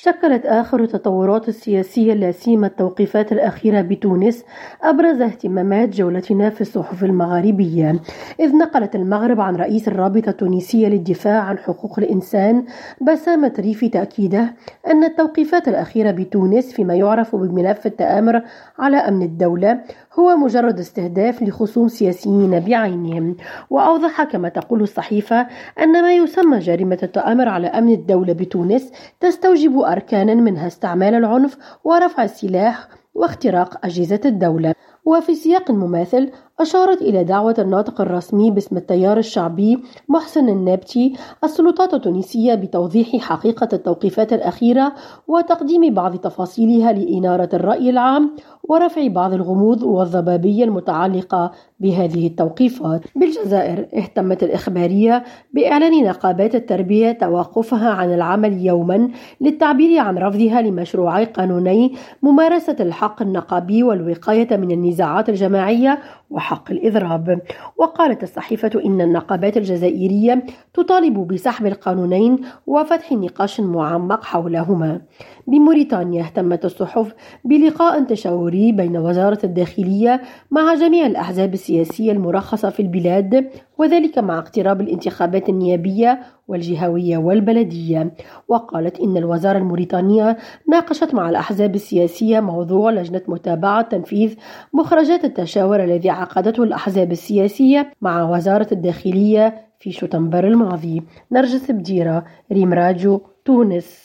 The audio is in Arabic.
شكلت آخر التطورات السياسية سيما التوقيفات الأخيرة بتونس أبرز اهتمامات جولتنا في الصحف المغاربية إذ نقلت المغرب عن رئيس الرابطة التونسية للدفاع عن حقوق الإنسان بسامة ريفي تأكيده أن التوقيفات الأخيرة بتونس فيما يعرف بملف التآمر على أمن الدولة هو مجرد استهداف لخصوم سياسيين بعينهم. وأوضح كما تقول الصحيفة أن ما يسمى جريمة التآمر على أمن الدولة بتونس تستوجب أركانا منها استعمال العنف ورفع السلاح واختراق أجهزة الدولة. وفي سياق مماثل أشارت إلى دعوة الناطق الرسمي باسم التيار الشعبي محسن النابتي السلطات التونسية بتوضيح حقيقة التوقيفات الأخيرة وتقديم بعض تفاصيلها لإنارة الرأي العام ورفع بعض الغموض والضبابية المتعلقة بهذه التوقيفات. بالجزائر اهتمت الإخبارية بإعلان نقابات التربية توقفها عن العمل يوما للتعبير عن رفضها لمشروعي قانوني ممارسة الحق النقابي والوقاية من النزاعات الجماعية وحق الإضراب. وقالت الصحيفة إن النقابات الجزائرية تطالب بسحب القانونين وفتح نقاش معمق حولهما. بموريتانيا اهتمت الصحف بلقاء تشاوري بين وزارة الداخلية مع جميع الأحزاب السياسية المرخصة في البلاد وذلك مع اقتراب الانتخابات النيابية والجهوية والبلدية. وقالت إن الوزارة الموريتانية ناقشت مع الأحزاب السياسية موضوع لجنة متابعة تنفيذ مخرجات التشاور الذي عقدته الأحزاب السياسية مع وزارة الداخلية في شتنبر الماضي. نرجس بديرة ريم راجو تونس.